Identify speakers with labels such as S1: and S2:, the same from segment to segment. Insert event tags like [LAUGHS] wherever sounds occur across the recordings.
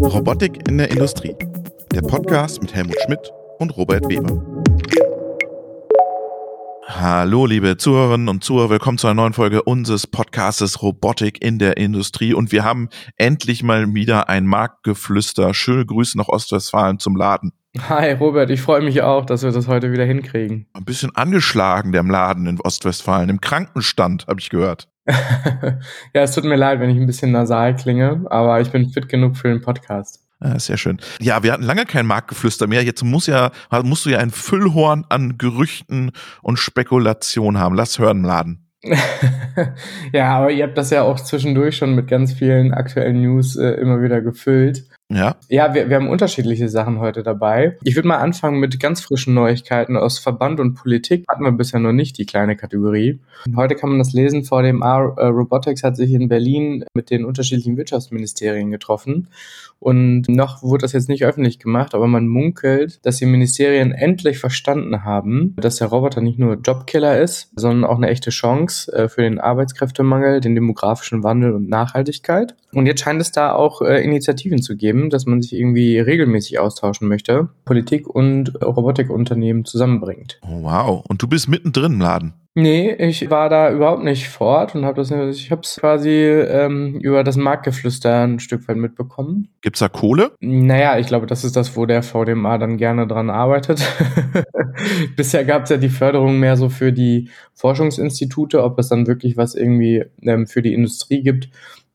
S1: Robotik in der Industrie. Der Podcast mit Helmut Schmidt und Robert Weber. Hallo, liebe Zuhörerinnen und Zuhörer, willkommen zu einer neuen Folge unseres Podcastes Robotik in der Industrie. Und wir haben endlich mal wieder ein Marktgeflüster. Schöne Grüße nach Ostwestfalen zum Laden.
S2: Hi Robert, ich freue mich auch, dass wir das heute wieder hinkriegen.
S1: Ein bisschen angeschlagen, der Laden in Ostwestfalen, im Krankenstand, habe ich gehört. [LAUGHS]
S2: ja, es tut mir leid, wenn ich ein bisschen nasal klinge, aber ich bin fit genug für den Podcast.
S1: Ah, sehr schön. Ja, wir hatten lange kein Marktgeflüster mehr. Jetzt muss ja, musst du ja ein Füllhorn an Gerüchten und Spekulationen haben. Lass hören, Laden. [LAUGHS]
S2: ja, aber ihr habt das ja auch zwischendurch schon mit ganz vielen aktuellen News äh, immer wieder gefüllt.
S1: Ja.
S2: Ja, wir, wir haben unterschiedliche Sachen heute dabei. Ich würde mal anfangen mit ganz frischen Neuigkeiten aus Verband und Politik. Hatten wir bisher noch nicht die kleine Kategorie. Heute kann man das lesen. VDMA äh, Robotics hat sich in Berlin mit den unterschiedlichen Wirtschaftsministerien getroffen. Und noch wurde das jetzt nicht öffentlich gemacht, aber man munkelt, dass die Ministerien endlich verstanden haben, dass der Roboter nicht nur Jobkiller ist, sondern auch eine echte Chance äh, für den Arbeitskräftemangel, den demografischen Wandel und Nachhaltigkeit. Und jetzt scheint es da auch äh, Initiativen zu geben, dass man sich irgendwie regelmäßig austauschen möchte, Politik und Robotikunternehmen zusammenbringt.
S1: Oh, wow. Und du bist mittendrin im Laden.
S2: Nee, ich war da überhaupt nicht vor Ort und habe das, ich habe es quasi ähm, über das Marktgeflüster ein Stück weit mitbekommen.
S1: Gibt's da Kohle?
S2: Naja, ich glaube, das ist das, wo der VDMA dann gerne dran arbeitet. [LAUGHS] Bisher gab's ja die Förderung mehr so für die Forschungsinstitute, ob es dann wirklich was irgendwie ähm, für die Industrie gibt.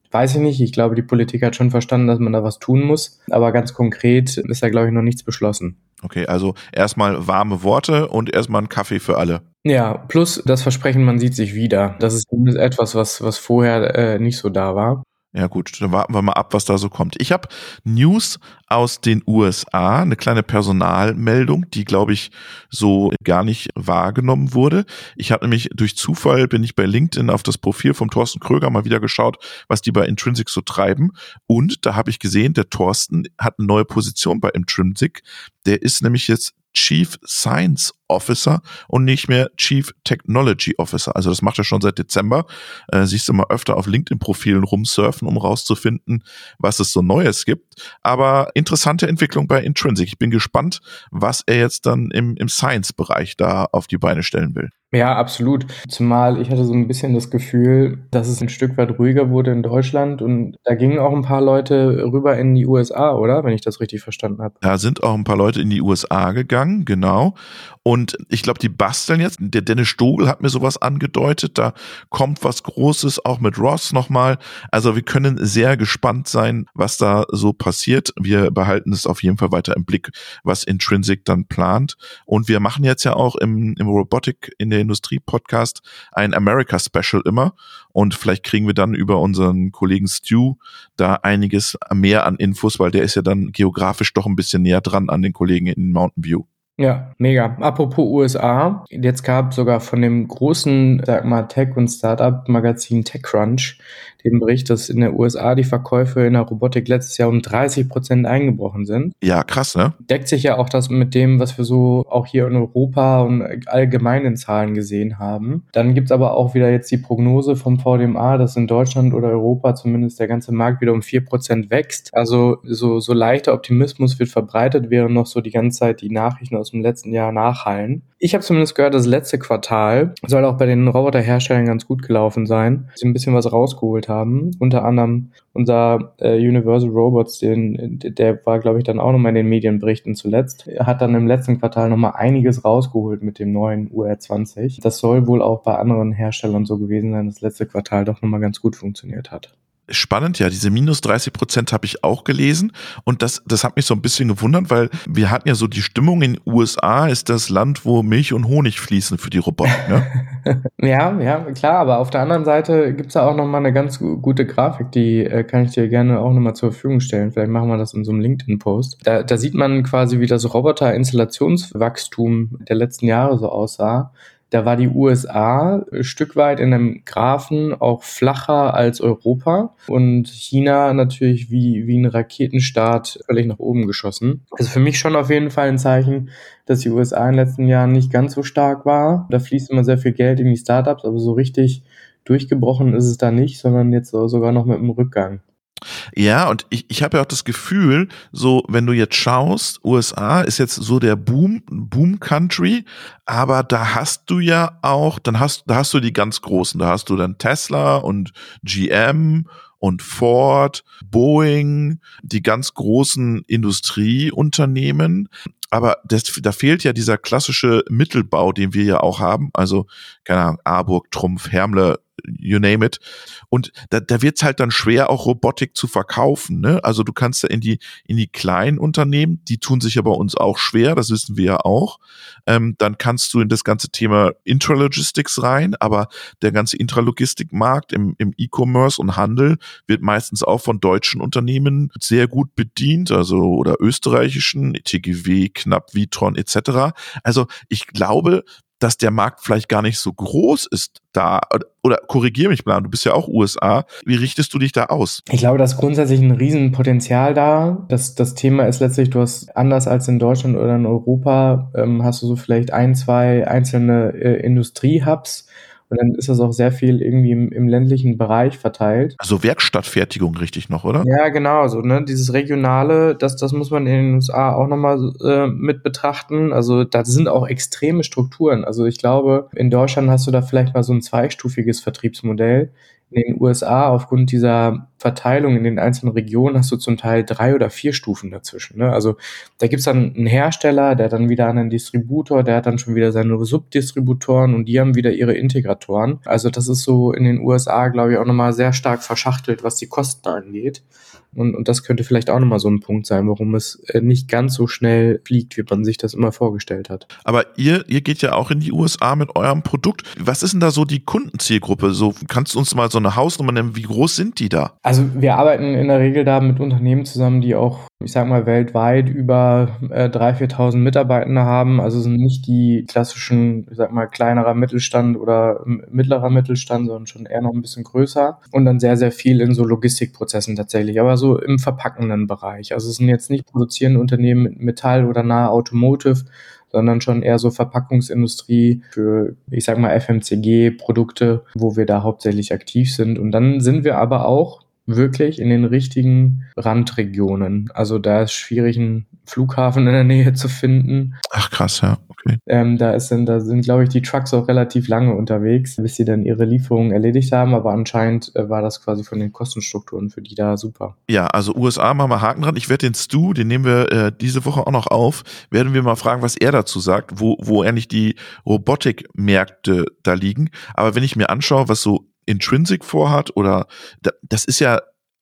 S2: Weiß ich nicht. Ich glaube, die Politik hat schon verstanden, dass man da was tun muss. Aber ganz konkret ist da, glaube ich, noch nichts beschlossen.
S1: Okay, also erstmal warme Worte und erstmal ein Kaffee für alle.
S2: Ja, plus das Versprechen, man sieht sich wieder. Das ist etwas, was, was vorher äh, nicht so da war.
S1: Ja gut, dann warten wir mal ab, was da so kommt. Ich habe News aus den USA, eine kleine Personalmeldung, die glaube ich so gar nicht wahrgenommen wurde. Ich habe nämlich durch Zufall bin ich bei LinkedIn auf das Profil vom Thorsten Kröger mal wieder geschaut, was die bei Intrinsic so treiben und da habe ich gesehen, der Thorsten hat eine neue Position bei Intrinsic. Der ist nämlich jetzt Chief Science Officer und nicht mehr Chief Technology Officer. Also das macht er schon seit Dezember. Äh, siehst du mal öfter auf LinkedIn-Profilen rumsurfen, um rauszufinden, was es so Neues gibt. Aber interessante Entwicklung bei Intrinsic. Ich bin gespannt, was er jetzt dann im, im Science-Bereich da auf die Beine stellen will.
S2: Ja, absolut. Zumal ich hatte so ein bisschen das Gefühl, dass es ein Stück weit ruhiger wurde in Deutschland und da gingen auch ein paar Leute rüber in die USA, oder? Wenn ich das richtig verstanden habe.
S1: Da sind auch ein paar Leute in die USA gegangen, genau. Und ich glaube, die basteln jetzt. Der Dennis Stogel hat mir sowas angedeutet. Da kommt was Großes, auch mit Ross nochmal. Also wir können sehr gespannt sein, was da so passiert. Wir behalten es auf jeden Fall weiter im Blick, was Intrinsic dann plant. Und wir machen jetzt ja auch im, im Robotik in der der Industrie Podcast ein America Special immer und vielleicht kriegen wir dann über unseren Kollegen Stu da einiges mehr an Infos, weil der ist ja dann geografisch doch ein bisschen näher dran an den Kollegen in Mountain View.
S2: Ja, mega. Apropos USA, jetzt gab sogar von dem großen, sag mal, Tech- und Startup-Magazin TechCrunch den Bericht, dass in den USA die Verkäufe in der Robotik letztes Jahr um 30 Prozent eingebrochen sind.
S1: Ja, krass, ne?
S2: Deckt sich ja auch das mit dem, was wir so auch hier in Europa und allgemeinen Zahlen gesehen haben. Dann gibt's aber auch wieder jetzt die Prognose vom VDMA, dass in Deutschland oder Europa zumindest der ganze Markt wieder um vier Prozent wächst. Also so, so leichter Optimismus wird verbreitet, während noch so die ganze Zeit die Nachrichten aus dem letzten Jahr nachhallen. Ich habe zumindest gehört, das letzte Quartal soll auch bei den Roboterherstellern ganz gut gelaufen sein. Sie ein bisschen was rausgeholt haben. Unter anderem unser äh, Universal Robots, den, der war, glaube ich, dann auch nochmal in den Medienberichten zuletzt. Hat dann im letzten Quartal nochmal einiges rausgeholt mit dem neuen UR20. Das soll wohl auch bei anderen Herstellern so gewesen sein, dass das letzte Quartal doch nochmal ganz gut funktioniert hat
S1: spannend, ja, diese minus 30 Prozent habe ich auch gelesen und das, das hat mich so ein bisschen gewundert, weil wir hatten ja so die Stimmung in USA ist das Land, wo Milch und Honig fließen für die Roboter.
S2: Ne? [LAUGHS] ja, ja, klar, aber auf der anderen Seite gibt's da auch nochmal eine ganz gute Grafik, die äh, kann ich dir gerne auch nochmal zur Verfügung stellen. Vielleicht machen wir das in so einem LinkedIn-Post. Da, da sieht man quasi, wie das Roboter-Installationswachstum der letzten Jahre so aussah. Da war die USA ein Stück weit in einem Graphen auch flacher als Europa und China natürlich wie, wie ein Raketenstart völlig nach oben geschossen. Also für mich schon auf jeden Fall ein Zeichen, dass die USA in den letzten Jahren nicht ganz so stark war. Da fließt immer sehr viel Geld in die Startups, aber so richtig durchgebrochen ist es da nicht, sondern jetzt sogar noch mit einem Rückgang.
S1: Ja, und ich, ich habe ja auch das Gefühl, so wenn du jetzt schaust, USA ist jetzt so der Boom Boom Country, aber da hast du ja auch, dann hast da hast du die ganz großen, da hast du dann Tesla und GM und Ford, Boeing, die ganz großen Industrieunternehmen. Aber das, da fehlt ja dieser klassische Mittelbau, den wir ja auch haben. Also, keine Ahnung, Arburg, Trumpf, Hermle, you name it. Und da, da wird es halt dann schwer, auch Robotik zu verkaufen. Ne? Also du kannst ja in die, in die kleinen Unternehmen, die tun sich ja bei uns auch schwer, das wissen wir ja auch. Ähm, dann kannst du in das ganze Thema Intralogistics rein, aber der ganze Intralogistikmarkt im, im E-Commerce und Handel wird meistens auch von deutschen Unternehmen sehr gut bedient, also oder österreichischen, TGW, Knapp, Vitron etc. Also ich glaube, dass der Markt vielleicht gar nicht so groß ist da. Oder korrigier mich mal, du bist ja auch USA. Wie richtest du dich da aus?
S2: Ich glaube, da ist grundsätzlich ein Riesenpotenzial da. Das, das Thema ist letztlich, du hast anders als in Deutschland oder in Europa, ähm, hast du so vielleicht ein, zwei einzelne äh, Industriehubs und dann ist das auch sehr viel irgendwie im, im ländlichen Bereich verteilt.
S1: Also Werkstattfertigung richtig noch, oder?
S2: Ja, genau. So, ne? Dieses Regionale, das, das muss man in den USA auch nochmal äh, mit betrachten. Also da sind auch extreme Strukturen. Also ich glaube, in Deutschland hast du da vielleicht mal so ein zweistufiges Vertriebsmodell in den USA aufgrund dieser Verteilung in den einzelnen Regionen hast du zum Teil drei oder vier Stufen dazwischen. Ne? Also da gibt's dann einen Hersteller, der dann wieder einen Distributor, der hat dann schon wieder seine Subdistributoren und die haben wieder ihre Integratoren. Also das ist so in den USA, glaube ich, auch nochmal sehr stark verschachtelt, was die Kosten angeht. Und, und das könnte vielleicht auch nochmal so ein Punkt sein, warum es äh, nicht ganz so schnell fliegt, wie man sich das immer vorgestellt hat.
S1: Aber ihr, ihr geht ja auch in die USA mit eurem Produkt. Was ist denn da so die Kundenzielgruppe? So, kannst du uns mal so eine Hausnummer nennen? Wie groß sind die da?
S2: Also wir arbeiten in der Regel da mit Unternehmen zusammen, die auch, ich sag mal, weltweit über äh, 3.000, 4.000 Mitarbeitende haben. Also sind nicht die klassischen, ich sag mal, kleinerer Mittelstand oder mittlerer Mittelstand, sondern schon eher noch ein bisschen größer. Und dann sehr, sehr viel in so Logistikprozessen tatsächlich. Aber so im verpackenden Bereich. Also es sind jetzt nicht produzierende Unternehmen mit Metall oder nahe Automotive, sondern schon eher so Verpackungsindustrie für, ich sag mal, FMCG-Produkte, wo wir da hauptsächlich aktiv sind. Und dann sind wir aber auch wirklich in den richtigen Randregionen. Also da ist schwierig, einen Flughafen in der Nähe zu finden.
S1: Ach krass, ja. Okay.
S2: Ähm, da, ist dann, da sind, glaube ich, die Trucks auch relativ lange unterwegs, bis sie dann ihre Lieferungen erledigt haben. Aber anscheinend äh, war das quasi von den Kostenstrukturen für die da super.
S1: Ja, also USA machen wir Haken dran. Ich werde den Stu, den nehmen wir äh, diese Woche auch noch auf, werden wir mal fragen, was er dazu sagt, wo, wo eigentlich die Robotikmärkte da liegen. Aber wenn ich mir anschaue, was so Intrinsic vorhat oder das ist ja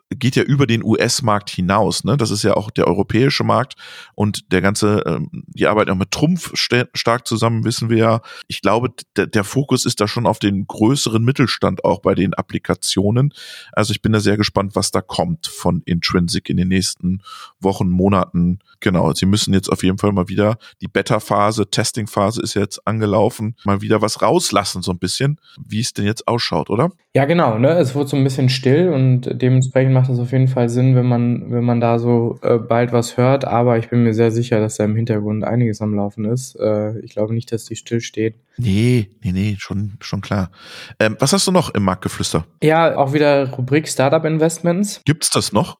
S1: geht ja über den US-Markt hinaus. Ne? Das ist ja auch der europäische Markt und der ganze, ähm, die arbeiten auch mit Trumpf stark zusammen, wissen wir ja. Ich glaube, der, der Fokus ist da schon auf den größeren Mittelstand auch bei den Applikationen. Also ich bin da sehr gespannt, was da kommt von Intrinsic in den nächsten Wochen, Monaten. Genau, sie müssen jetzt auf jeden Fall mal wieder die Beta-Phase, Testing-Phase ist jetzt angelaufen, mal wieder was rauslassen, so ein bisschen, wie es denn jetzt ausschaut, oder?
S2: Ja, genau, ne? Es wurde so ein bisschen still und dementsprechend macht es auf jeden Fall Sinn, wenn man, wenn man da so äh, bald was hört, aber ich bin mir sehr sicher, dass da im Hintergrund einiges am Laufen ist. Äh, ich glaube nicht, dass die still steht.
S1: Nee, nee, nee, schon, schon klar. Ähm, was hast du noch im Marktgeflüster?
S2: Ja, auch wieder Rubrik Startup Investments.
S1: Gibt's das noch?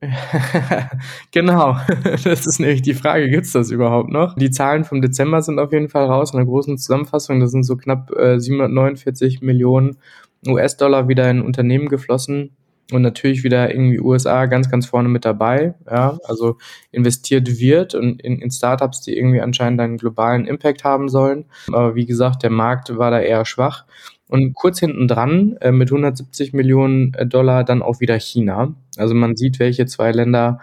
S1: [LAUGHS]
S2: genau, [LAUGHS] das ist nämlich die Frage, gibt's das überhaupt noch? Die Zahlen vom Dezember sind auf jeden Fall raus in der großen Zusammenfassung. Das sind so knapp äh, 749 Millionen US-Dollar wieder in Unternehmen geflossen und natürlich wieder irgendwie USA ganz, ganz vorne mit dabei. Ja, also investiert wird und in, in Startups, die irgendwie anscheinend einen globalen Impact haben sollen. Aber wie gesagt, der Markt war da eher schwach. Und kurz hinten dran äh, mit 170 Millionen äh, Dollar dann auch wieder China. Also man sieht, welche zwei Länder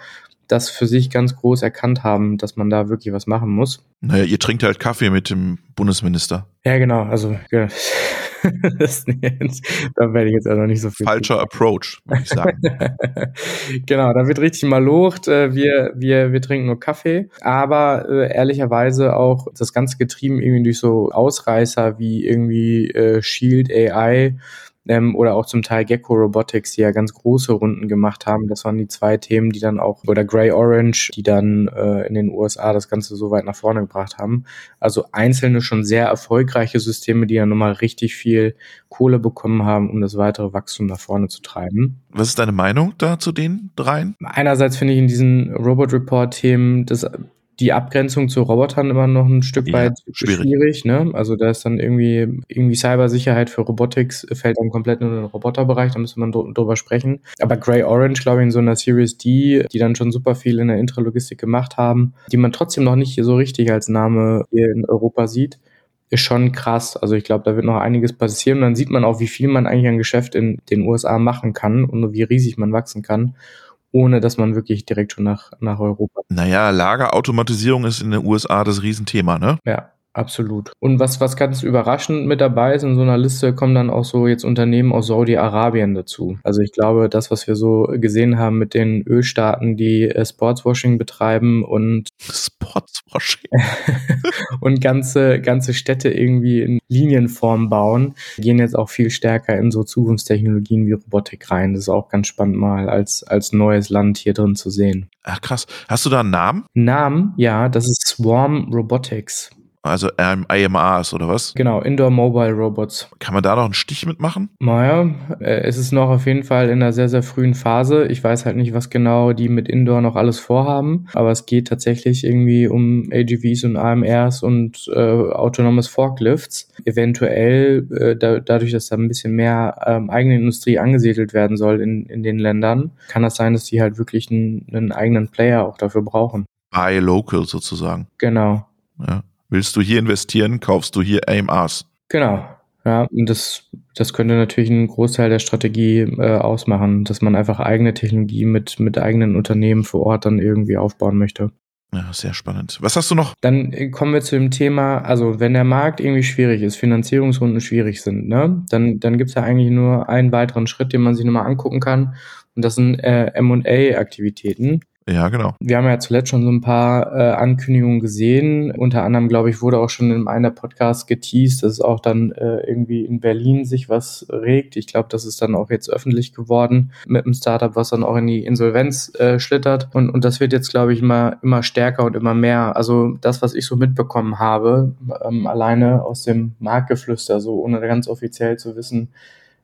S2: das für sich ganz groß erkannt haben, dass man da wirklich was machen muss.
S1: Naja, ihr trinkt halt Kaffee mit dem Bundesminister.
S2: Ja, genau. Also ja. [LAUGHS] das, da werde ich jetzt also nicht so viel.
S1: Falscher Approach, würde ich sagen. [LAUGHS]
S2: genau, da wird richtig mal locht. Äh, wir, wir, wir trinken nur Kaffee, aber äh, ehrlicherweise auch das Ganze getrieben irgendwie durch so Ausreißer wie irgendwie äh, Shield AI ähm, oder auch zum Teil Gecko Robotics, die ja ganz große Runden gemacht haben. Das waren die zwei Themen, die dann auch, oder Grey Orange, die dann äh, in den USA das Ganze so weit nach vorne gebracht haben. Also einzelne schon sehr erfolgreiche Systeme, die ja nochmal richtig viel Kohle bekommen haben, um das weitere Wachstum nach vorne zu treiben.
S1: Was ist deine Meinung da zu den dreien?
S2: Einerseits finde ich in diesen Robot Report Themen das die Abgrenzung zu Robotern immer noch ein Stück ja, weit schwierig. schwierig ne? Also da ist dann irgendwie, irgendwie Cybersicherheit für Robotics fällt dann komplett in den Roboterbereich, da müsste man drüber sprechen. Aber Grey Orange, glaube ich, in so einer Series D, die dann schon super viel in der Intralogistik gemacht haben, die man trotzdem noch nicht so richtig als Name hier in Europa sieht, ist schon krass. Also ich glaube, da wird noch einiges passieren. Und dann sieht man auch, wie viel man eigentlich an Geschäft in den USA machen kann und wie riesig man wachsen kann ohne dass man wirklich direkt schon nach, nach Europa.
S1: Naja, Lagerautomatisierung ist in den USA das Riesenthema, ne?
S2: Ja, Absolut. Und was, was ganz überraschend mit dabei ist, in so einer Liste kommen dann auch so jetzt Unternehmen aus Saudi-Arabien dazu. Also ich glaube, das, was wir so gesehen haben mit den Ölstaaten, die äh, Sportswashing betreiben und
S1: Sportswashing [LAUGHS]
S2: und ganze, ganze Städte irgendwie in Linienform bauen, gehen jetzt auch viel stärker in so Zukunftstechnologien wie Robotik rein. Das ist auch ganz spannend mal als, als neues Land hier drin zu sehen.
S1: Ach krass. Hast du da einen Namen?
S2: Namen? Ja, das ist Swarm Robotics.
S1: Also IMRs oder was?
S2: Genau, Indoor Mobile Robots.
S1: Kann man da noch einen Stich mitmachen?
S2: Naja, äh, es ist noch auf jeden Fall in einer sehr, sehr frühen Phase. Ich weiß halt nicht, was genau die mit Indoor noch alles vorhaben, aber es geht tatsächlich irgendwie um AGVs und AMRs und äh, autonomes Forklifts. Eventuell, äh, da, dadurch, dass da ein bisschen mehr ähm, eigene Industrie angesiedelt werden soll in, in den Ländern, kann das sein, dass die halt wirklich einen, einen eigenen Player auch dafür brauchen.
S1: Buy local sozusagen.
S2: Genau.
S1: Ja. Willst du hier investieren, kaufst du hier AMRs.
S2: Genau. Ja, und das, das könnte natürlich einen Großteil der Strategie äh, ausmachen, dass man einfach eigene Technologie mit, mit eigenen Unternehmen vor Ort dann irgendwie aufbauen möchte.
S1: Ja, sehr spannend. Was hast du noch?
S2: Dann äh, kommen wir zu dem Thema, also wenn der Markt irgendwie schwierig ist, Finanzierungsrunden schwierig sind, ne, dann, dann gibt es ja eigentlich nur einen weiteren Schritt, den man sich nochmal angucken kann. Und das sind äh, MA-Aktivitäten.
S1: Ja, genau.
S2: Wir haben ja zuletzt schon so ein paar äh, Ankündigungen gesehen. Unter anderem, glaube ich, wurde auch schon in einem Podcast geteased, dass auch dann äh, irgendwie in Berlin sich was regt. Ich glaube, das ist dann auch jetzt öffentlich geworden mit einem Startup, was dann auch in die Insolvenz äh, schlittert. Und, und das wird jetzt, glaube ich, immer, immer stärker und immer mehr. Also das, was ich so mitbekommen habe, ähm, alleine aus dem Marktgeflüster, so ohne ganz offiziell zu wissen,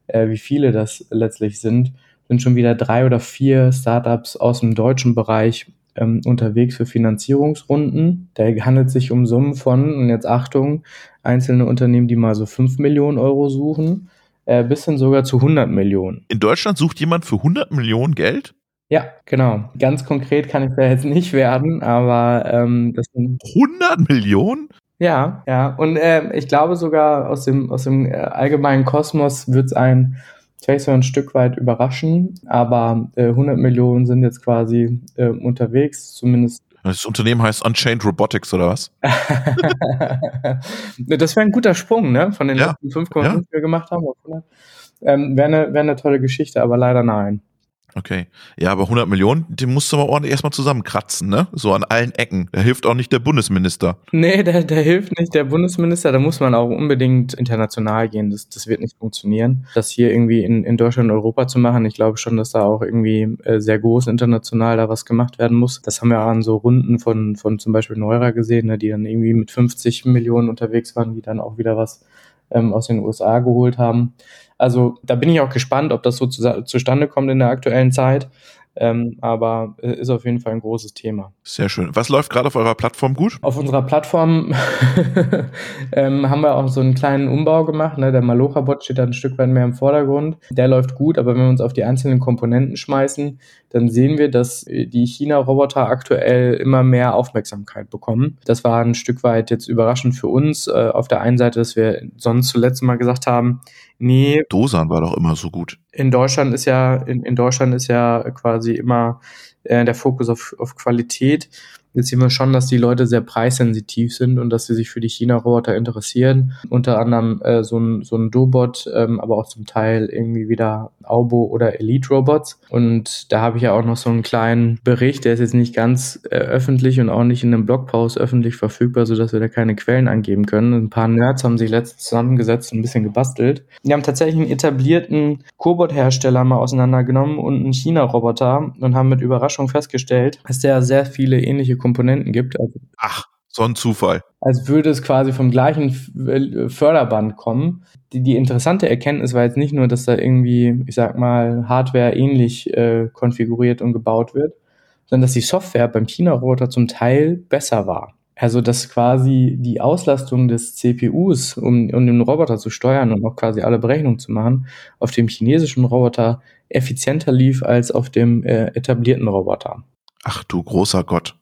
S2: äh, wie viele das letztlich sind, sind schon wieder drei oder vier Startups aus dem deutschen Bereich ähm, unterwegs für Finanzierungsrunden. Da handelt es sich um Summen von, und jetzt Achtung, einzelne Unternehmen, die mal so 5 Millionen Euro suchen, äh, bis hin sogar zu 100 Millionen.
S1: In Deutschland sucht jemand für 100 Millionen Geld?
S2: Ja, genau. Ganz konkret kann ich da jetzt nicht werden, aber ähm, das
S1: sind 100 Millionen?
S2: Ja, ja. Und äh, ich glaube sogar aus dem, aus dem äh, allgemeinen Kosmos wird es ein so ein Stück weit überraschen, aber äh, 100 Millionen sind jetzt quasi äh, unterwegs, zumindest.
S1: Das Unternehmen heißt Unchained Robotics oder was? [LAUGHS]
S2: das wäre ein guter Sprung, ne? Von den ja. letzten 5,5, ja. die wir gemacht haben. Ähm, wäre eine, wär eine tolle Geschichte, aber leider nein.
S1: Okay. Ja, aber 100 Millionen, die musst du aber ordentlich erstmal zusammenkratzen, ne? So an allen Ecken. Da hilft auch nicht der Bundesminister.
S2: Nee, der, der hilft nicht der Bundesminister. Da muss man auch unbedingt international gehen. Das, das wird nicht funktionieren. Das hier irgendwie in, in Deutschland und Europa zu machen, ich glaube schon, dass da auch irgendwie äh, sehr groß international da was gemacht werden muss. Das haben wir an so Runden von, von zum Beispiel Neurer gesehen, ne, die dann irgendwie mit 50 Millionen unterwegs waren, die dann auch wieder was ähm, aus den USA geholt haben. Also da bin ich auch gespannt, ob das so zu, zustande kommt in der aktuellen Zeit. Ähm, aber äh, ist auf jeden Fall ein großes Thema.
S1: Sehr schön. Was läuft gerade auf eurer Plattform gut?
S2: Auf unserer Plattform [LAUGHS] ähm, haben wir auch so einen kleinen Umbau gemacht. Ne? Der Malocha-Bot steht da ein Stück weit mehr im Vordergrund. Der läuft gut, aber wenn wir uns auf die einzelnen Komponenten schmeißen, dann sehen wir, dass die China-Roboter aktuell immer mehr Aufmerksamkeit bekommen. Das war ein Stück weit jetzt überraschend für uns. Äh, auf der einen Seite, dass wir sonst zuletzt mal gesagt haben, Nee.
S1: Dosan war doch immer so gut.
S2: In Deutschland ist ja, in, in Deutschland ist ja quasi immer äh, der Fokus auf, auf Qualität. Jetzt sehen wir schon, dass die Leute sehr preissensitiv sind und dass sie sich für die China-Roboter interessieren. Unter anderem äh, so ein, so ein Dobot, ähm, aber auch zum Teil irgendwie wieder Aubo oder Elite-Robots. Und da habe ich ja auch noch so einen kleinen Bericht, der ist jetzt nicht ganz äh, öffentlich und auch nicht in einem Blogpost öffentlich verfügbar, sodass wir da keine Quellen angeben können. Ein paar Nerds haben sich letztens zusammengesetzt und ein bisschen gebastelt. Die haben tatsächlich einen etablierten Cobot-Hersteller mal auseinandergenommen und einen China-Roboter und haben mit Überraschung festgestellt, dass der sehr viele ähnliche Komponenten gibt.
S1: Also, Ach, so ein Zufall.
S2: Als würde es quasi vom gleichen Förderband kommen. Die, die interessante Erkenntnis war jetzt nicht nur, dass da irgendwie, ich sag mal, Hardware ähnlich äh, konfiguriert und gebaut wird, sondern dass die Software beim China-Roboter zum Teil besser war. Also, dass quasi die Auslastung des CPUs, um, um den Roboter zu steuern und auch quasi alle Berechnungen zu machen, auf dem chinesischen Roboter effizienter lief als auf dem äh, etablierten Roboter.
S1: Ach du großer Gott.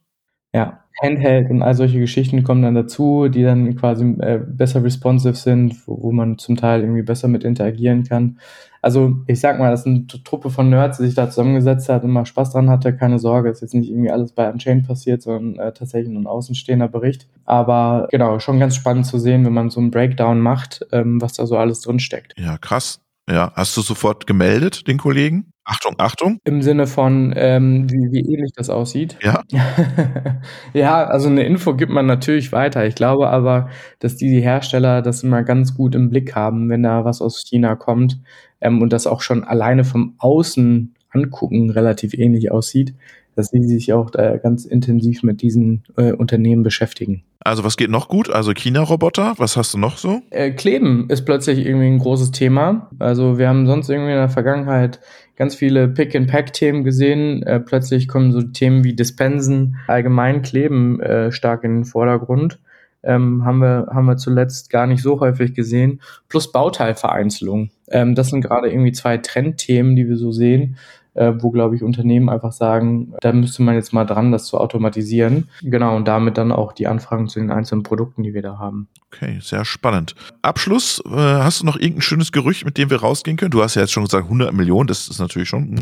S2: Ja, Handheld und all solche Geschichten kommen dann dazu, die dann quasi äh, besser responsive sind, wo, wo, man zum Teil irgendwie besser mit interagieren kann. Also ich sag mal, das ist eine Truppe von Nerds, die sich da zusammengesetzt hat und mal Spaß dran hatte. Keine Sorge, ist jetzt nicht irgendwie alles bei Unchained passiert, sondern äh, tatsächlich ein außenstehender Bericht. Aber genau, schon ganz spannend zu sehen, wenn man so einen Breakdown macht, ähm, was da so alles drin steckt.
S1: Ja, krass. Ja, hast du sofort gemeldet, den Kollegen? Achtung, Achtung.
S2: Im Sinne von, ähm, wie, wie ähnlich das aussieht.
S1: Ja. [LAUGHS]
S2: ja, also eine Info gibt man natürlich weiter. Ich glaube aber, dass die Hersteller das immer ganz gut im Blick haben, wenn da was aus China kommt ähm, und das auch schon alleine vom Außen angucken relativ ähnlich aussieht, dass sie sich auch äh, ganz intensiv mit diesen äh, Unternehmen beschäftigen.
S1: Also was geht noch gut? Also China-Roboter, was hast du noch so?
S2: Äh, Kleben ist plötzlich irgendwie ein großes Thema. Also wir haben sonst irgendwie in der Vergangenheit ganz viele Pick-and-Pack-Themen gesehen. Äh, plötzlich kommen so Themen wie Dispensen, allgemein Kleben äh, stark in den Vordergrund. Ähm, haben, wir, haben wir zuletzt gar nicht so häufig gesehen. Plus Bauteilvereinzelung. Ähm, das sind gerade irgendwie zwei Trendthemen, die wir so sehen äh, wo, glaube ich, Unternehmen einfach sagen, da müsste man jetzt mal dran, das zu automatisieren. Genau, und damit dann auch die Anfragen zu den einzelnen Produkten, die wir da haben.
S1: Okay, sehr spannend. Abschluss, äh, hast du noch irgendein schönes Gerücht, mit dem wir rausgehen können? Du hast ja jetzt schon gesagt 100 Millionen, das ist natürlich schon, mh,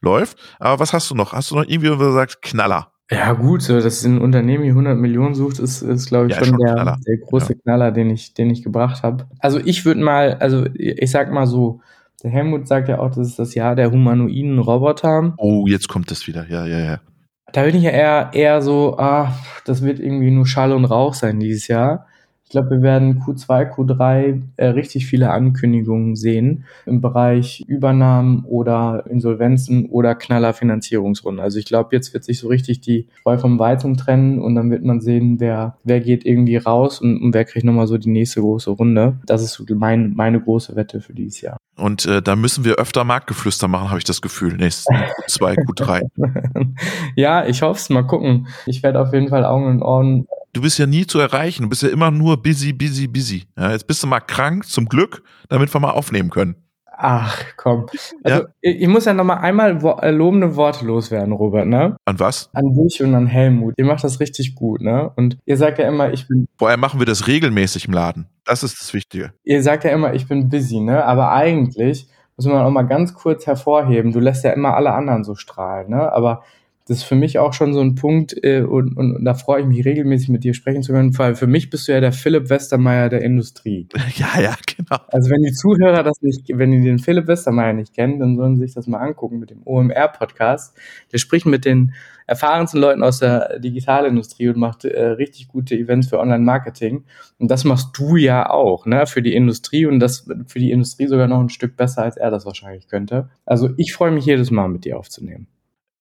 S1: läuft. Aber was hast du noch? Hast du noch irgendwie, sagst, Knaller?
S2: Ja, gut, dass ein Unternehmen hier 100 Millionen sucht, ist, ist glaube ich, ja, schon, schon der, der, große ja. Knaller, den ich, den ich gebracht habe. Also ich würde mal, also ich sag mal so, der Helmut sagt ja auch, das ist das Jahr der humanoiden Roboter.
S1: Oh, jetzt kommt es wieder. Ja, ja, ja.
S2: Da bin ich ja eher, eher so, ah, das wird irgendwie nur Schall und Rauch sein dieses Jahr. Ich glaube, wir werden Q2, Q3 äh, richtig viele Ankündigungen sehen im Bereich Übernahmen oder Insolvenzen oder knaller Finanzierungsrunden. Also ich glaube, jetzt wird sich so richtig die Spreu vom Weizen trennen und dann wird man sehen, wer, wer geht irgendwie raus und, und wer kriegt nochmal so die nächste große Runde. Das ist mein, meine große Wette für dieses Jahr.
S1: Und äh, da müssen wir öfter Marktgeflüster machen, habe ich das Gefühl. Nächsten Q2, Q3.
S2: ja, ich hoffe es. Mal gucken. Ich werde auf jeden Fall Augen und Ohren
S1: du bist ja nie zu erreichen. Du bist ja immer nur busy, busy, busy. Ja, jetzt bist du mal krank, zum Glück, damit wir mal aufnehmen können.
S2: Ach, komm. Also, ja. ich, muss ja noch mal einmal wo äh, lobende Worte loswerden, Robert, ne?
S1: An was?
S2: An dich und an Helmut. Ihr macht das richtig gut, ne? Und ihr sagt ja immer, ich bin...
S1: Woher machen wir das regelmäßig im Laden? Das ist das Wichtige.
S2: Ihr sagt ja immer, ich bin busy, ne? Aber eigentlich muss man auch mal ganz kurz hervorheben, du lässt ja immer alle anderen so strahlen, ne? Aber das ist für mich auch schon so ein Punkt äh, und, und, und, da freue ich mich regelmäßig mit dir sprechen zu können, weil für mich bist du ja der Philipp Westermeier der Industrie. [LAUGHS]
S1: Ja, ja, genau.
S2: Also wenn die Zuhörer das nicht, wenn die den Philipp Westermeier nicht kennen, dann sollen sie sich das mal angucken mit dem OMR-Podcast. Der spricht mit den erfahrensten Leuten aus der Digitalindustrie und macht äh, richtig gute Events für Online-Marketing. Und das machst du ja auch, ne, für die Industrie und das für die Industrie sogar noch ein Stück besser, als er das wahrscheinlich könnte. Also ich freue mich jedes Mal mit dir aufzunehmen.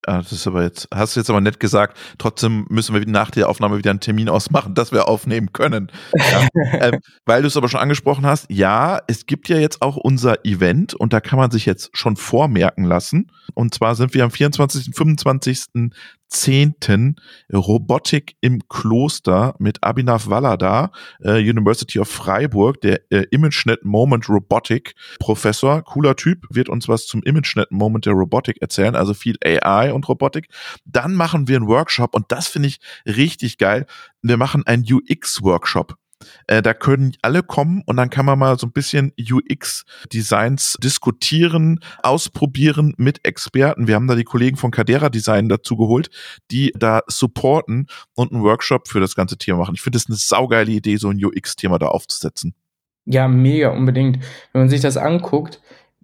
S1: Ah, das ist aber jetzt, hast du jetzt aber nett gesagt, trotzdem müssen wir nach der Aufnahme wieder einen Termin ausmachen, dass wir aufnehmen können. Ja, [LAUGHS] ähm, weil du es aber schon angesprochen hast, ja, es gibt ja jetzt auch unser Event und da kann man sich jetzt schon vormerken lassen. Und zwar sind wir am 24. und 25. 10. Robotik im Kloster mit Abhinav Wallada, äh, University of Freiburg, der äh, ImageNet Moment Robotic Professor, cooler Typ, wird uns was zum ImageNet Moment der Robotik erzählen, also viel AI und Robotik. Dann machen wir einen Workshop und das finde ich richtig geil. Wir machen einen UX Workshop. Äh, da können alle kommen und dann kann man mal so ein bisschen UX-Designs diskutieren, ausprobieren mit Experten. Wir haben da die Kollegen von Cadera Design dazu geholt, die da supporten und einen Workshop für das ganze Thema machen. Ich finde das eine saugeile Idee, so ein UX-Thema da aufzusetzen.
S2: Ja, mega, unbedingt. Wenn man sich das anguckt,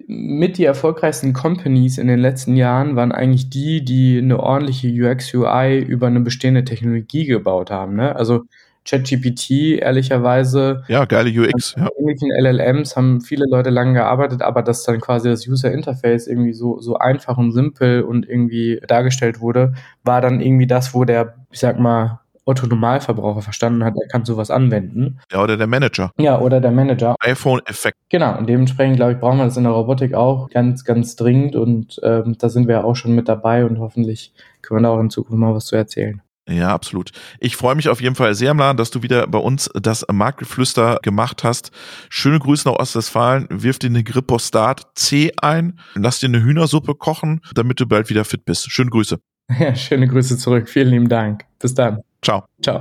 S2: mit die erfolgreichsten Companies in den letzten Jahren waren eigentlich die, die eine ordentliche UX-UI über eine bestehende Technologie gebaut haben. Ne? Also ChatGPT, ehrlicherweise.
S1: Ja, geile UX.
S2: Ja. Ähnlichen LLMs haben viele Leute lange gearbeitet, aber dass dann quasi das User Interface irgendwie so, so einfach und simpel und irgendwie dargestellt wurde, war dann irgendwie das, wo der, ich sag mal, Otto-Normalverbraucher verstanden hat, er kann sowas anwenden.
S1: Ja, oder der Manager.
S2: Ja, oder der Manager.
S1: iPhone-Effekt.
S2: Genau, und dementsprechend, glaube ich, brauchen wir das in der Robotik auch ganz, ganz dringend und ähm, da sind wir auch schon mit dabei und hoffentlich können wir da auch in Zukunft mal was zu erzählen.
S1: Ja, absolut. Ich freue mich auf jeden Fall sehr, Mlan, dass du wieder bei uns das Marktgeflüster gemacht hast. Schöne Grüße nach Ostwestfalen. Wirf dir eine Grippostat C ein. Lass dir eine Hühnersuppe kochen, damit du bald wieder fit bist. Schöne Grüße. [LAUGHS]
S2: Ja, schöne Grüße zurück. Vielen lieben Dank. Bis dann.
S1: Ciao.
S2: Ciao.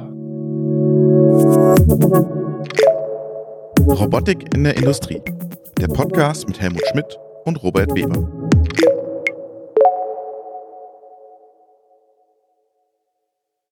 S1: Robotik in der Industrie. Der Podcast mit Helmut Schmidt und Robert Weber.